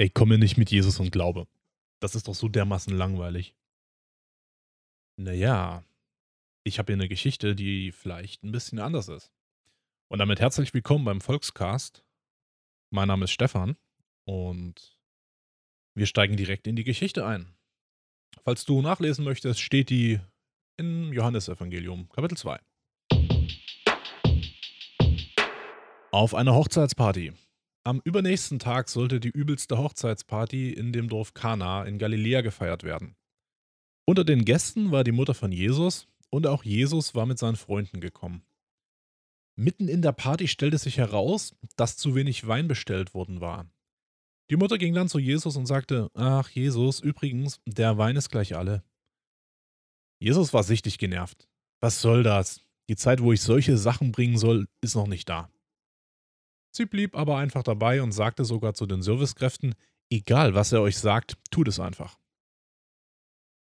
Ey, komme nicht mit Jesus und Glaube. Das ist doch so dermaßen langweilig. Naja, ich habe hier eine Geschichte, die vielleicht ein bisschen anders ist. Und damit herzlich willkommen beim Volkscast. Mein Name ist Stefan und wir steigen direkt in die Geschichte ein. Falls du nachlesen möchtest, steht die im Johannesevangelium, Kapitel 2. Auf einer Hochzeitsparty. Am übernächsten Tag sollte die übelste Hochzeitsparty in dem Dorf Kana in Galiläa gefeiert werden. Unter den Gästen war die Mutter von Jesus und auch Jesus war mit seinen Freunden gekommen. Mitten in der Party stellte sich heraus, dass zu wenig Wein bestellt worden war. Die Mutter ging dann zu Jesus und sagte, ach Jesus, übrigens, der Wein ist gleich alle. Jesus war sichtlich genervt. Was soll das? Die Zeit, wo ich solche Sachen bringen soll, ist noch nicht da. Sie blieb aber einfach dabei und sagte sogar zu den Servicekräften, egal was er euch sagt, tut es einfach.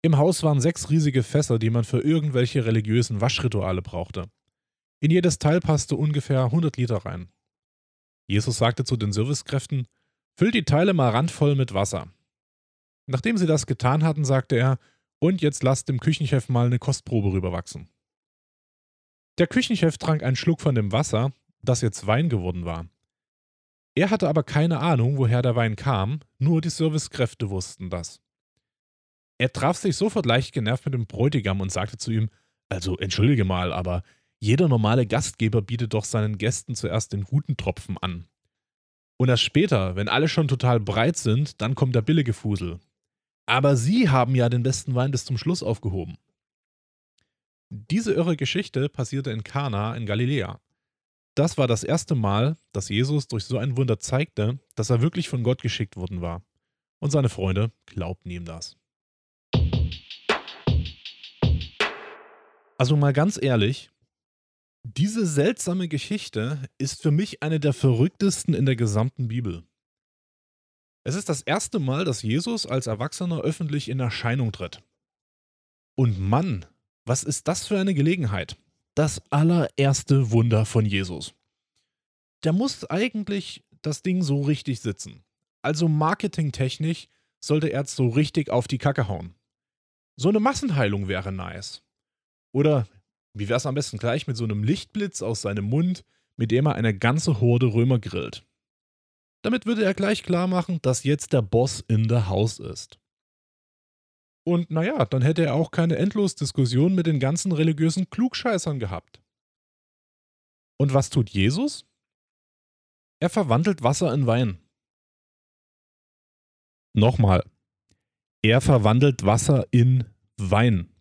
Im Haus waren sechs riesige Fässer, die man für irgendwelche religiösen Waschrituale brauchte. In jedes Teil passte ungefähr 100 Liter rein. Jesus sagte zu den Servicekräften, füllt die Teile mal randvoll mit Wasser. Nachdem sie das getan hatten, sagte er, und jetzt lasst dem Küchenchef mal eine Kostprobe rüberwachsen. Der Küchenchef trank einen Schluck von dem Wasser, das jetzt Wein geworden war. Er hatte aber keine Ahnung, woher der Wein kam, nur die Servicekräfte wussten das. Er traf sich sofort leicht genervt mit dem Bräutigam und sagte zu ihm, also entschuldige mal, aber jeder normale Gastgeber bietet doch seinen Gästen zuerst den guten Tropfen an. Und erst später, wenn alle schon total breit sind, dann kommt der billige Fusel. Aber Sie haben ja den besten Wein bis zum Schluss aufgehoben. Diese irre Geschichte passierte in Kana in Galiläa. Das war das erste Mal, dass Jesus durch so ein Wunder zeigte, dass er wirklich von Gott geschickt worden war. Und seine Freunde glaubten ihm das. Also mal ganz ehrlich, diese seltsame Geschichte ist für mich eine der verrücktesten in der gesamten Bibel. Es ist das erste Mal, dass Jesus als Erwachsener öffentlich in Erscheinung tritt. Und Mann, was ist das für eine Gelegenheit? Das allererste Wunder von Jesus. Der muss eigentlich das Ding so richtig sitzen. Also marketingtechnisch sollte er so richtig auf die Kacke hauen. So eine Massenheilung wäre nice. Oder wie wäre es am besten gleich mit so einem Lichtblitz aus seinem Mund, mit dem er eine ganze Horde Römer grillt. Damit würde er gleich klar machen, dass jetzt der Boss in der Haus ist. Und naja, dann hätte er auch keine Endlosdiskussion mit den ganzen religiösen Klugscheißern gehabt. Und was tut Jesus? Er verwandelt Wasser in Wein. Nochmal. Er verwandelt Wasser in Wein.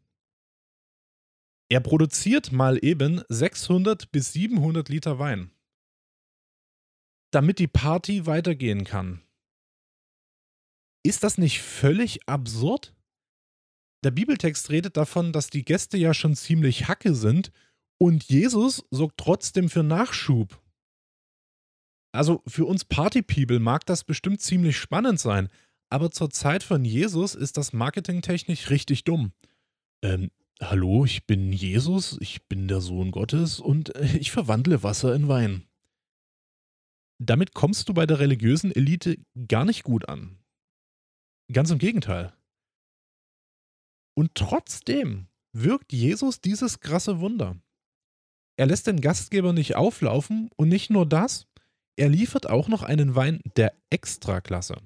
Er produziert mal eben 600 bis 700 Liter Wein. Damit die Party weitergehen kann. Ist das nicht völlig absurd? Der Bibeltext redet davon, dass die Gäste ja schon ziemlich hacke sind und Jesus sorgt trotzdem für Nachschub. Also für uns Party-People mag das bestimmt ziemlich spannend sein, aber zur Zeit von Jesus ist das marketingtechnisch richtig dumm. Ähm, hallo, ich bin Jesus, ich bin der Sohn Gottes und äh, ich verwandle Wasser in Wein. Damit kommst du bei der religiösen Elite gar nicht gut an. Ganz im Gegenteil. Und trotzdem wirkt Jesus dieses krasse Wunder. Er lässt den Gastgeber nicht auflaufen und nicht nur das, er liefert auch noch einen Wein der Extraklasse.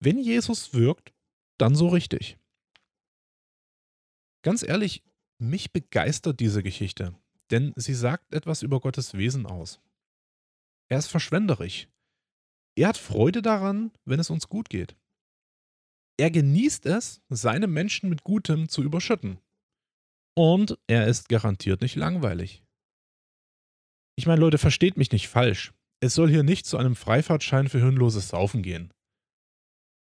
Wenn Jesus wirkt, dann so richtig. Ganz ehrlich, mich begeistert diese Geschichte, denn sie sagt etwas über Gottes Wesen aus. Er ist verschwenderisch. Er hat Freude daran, wenn es uns gut geht. Er genießt es, seine Menschen mit Gutem zu überschütten. Und er ist garantiert nicht langweilig. Ich meine, Leute, versteht mich nicht falsch. Es soll hier nicht zu einem Freifahrtschein für hirnloses Saufen gehen.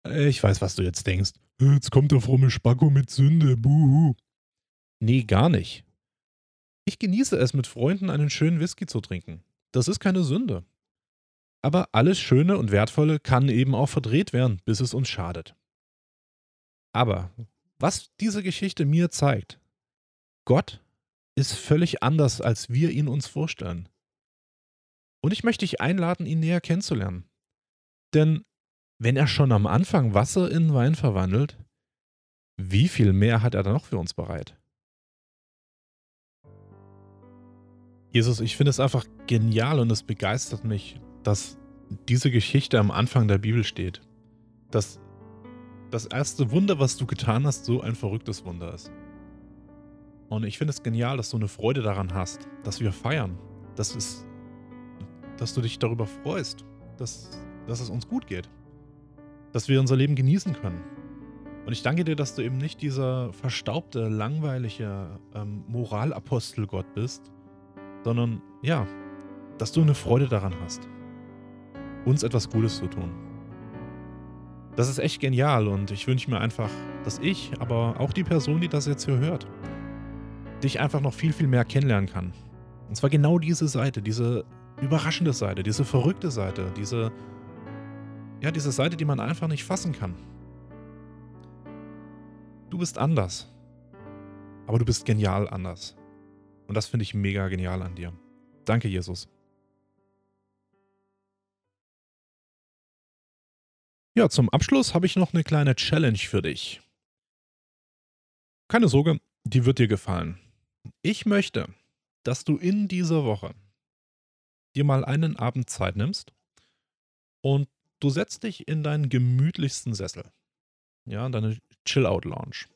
Äh, ich weiß, was du jetzt denkst. Jetzt kommt der fromme Spacko mit Sünde, buhu. Nee, gar nicht. Ich genieße es, mit Freunden einen schönen Whisky zu trinken. Das ist keine Sünde. Aber alles Schöne und Wertvolle kann eben auch verdreht werden, bis es uns schadet. Aber was diese Geschichte mir zeigt, Gott ist völlig anders, als wir ihn uns vorstellen. Und ich möchte dich einladen, ihn näher kennenzulernen. Denn wenn er schon am Anfang Wasser in Wein verwandelt, wie viel mehr hat er da noch für uns bereit? Jesus, ich finde es einfach genial und es begeistert mich, dass diese Geschichte am Anfang der Bibel steht. Dass das erste Wunder, was du getan hast, so ein verrücktes Wunder ist. Und ich finde es genial, dass du eine Freude daran hast, dass wir feiern, dass, es, dass du dich darüber freust, dass, dass es uns gut geht, dass wir unser Leben genießen können. Und ich danke dir, dass du eben nicht dieser verstaubte, langweilige ähm, Moralapostel-Gott bist, sondern ja, dass du eine Freude daran hast, uns etwas Gutes zu tun. Das ist echt genial und ich wünsche mir einfach, dass ich, aber auch die Person, die das jetzt hier hört, dich einfach noch viel, viel mehr kennenlernen kann. Und zwar genau diese Seite, diese überraschende Seite, diese verrückte Seite, diese, ja, diese Seite, die man einfach nicht fassen kann. Du bist anders. Aber du bist genial anders. Und das finde ich mega genial an dir. Danke, Jesus. Ja, zum Abschluss habe ich noch eine kleine Challenge für dich. Keine Sorge, die wird dir gefallen. Ich möchte, dass du in dieser Woche dir mal einen Abend Zeit nimmst und du setzt dich in deinen gemütlichsten Sessel. Ja, deine Chill-Out-Lounge.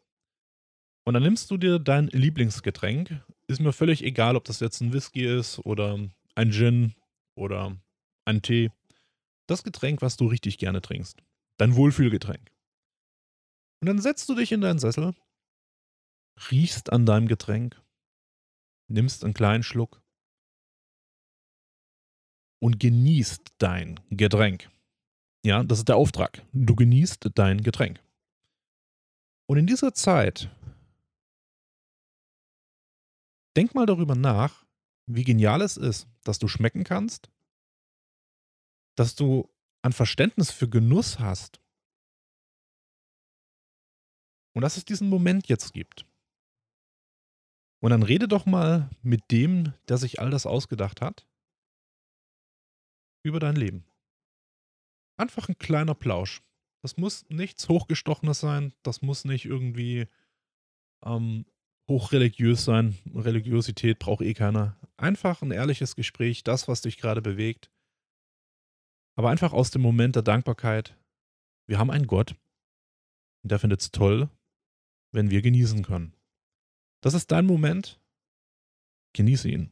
Und dann nimmst du dir dein Lieblingsgetränk. Ist mir völlig egal, ob das jetzt ein Whisky ist oder ein Gin oder ein Tee. Das Getränk, was du richtig gerne trinkst. Dein Wohlfühlgetränk. Und dann setzt du dich in deinen Sessel, riechst an deinem Getränk, nimmst einen kleinen Schluck und genießt dein Getränk. Ja, das ist der Auftrag. Du genießt dein Getränk. Und in dieser Zeit denk mal darüber nach, wie genial es ist, dass du schmecken kannst, dass du an Verständnis für Genuss hast. Und dass es diesen Moment jetzt gibt. Und dann rede doch mal mit dem, der sich all das ausgedacht hat, über dein Leben. Einfach ein kleiner Plausch. Das muss nichts Hochgestochenes sein, das muss nicht irgendwie ähm, hochreligiös sein. Religiosität braucht eh keiner. Einfach ein ehrliches Gespräch, das, was dich gerade bewegt. Aber einfach aus dem Moment der Dankbarkeit. Wir haben einen Gott, der findet es toll, wenn wir genießen können. Das ist dein Moment. Genieße ihn.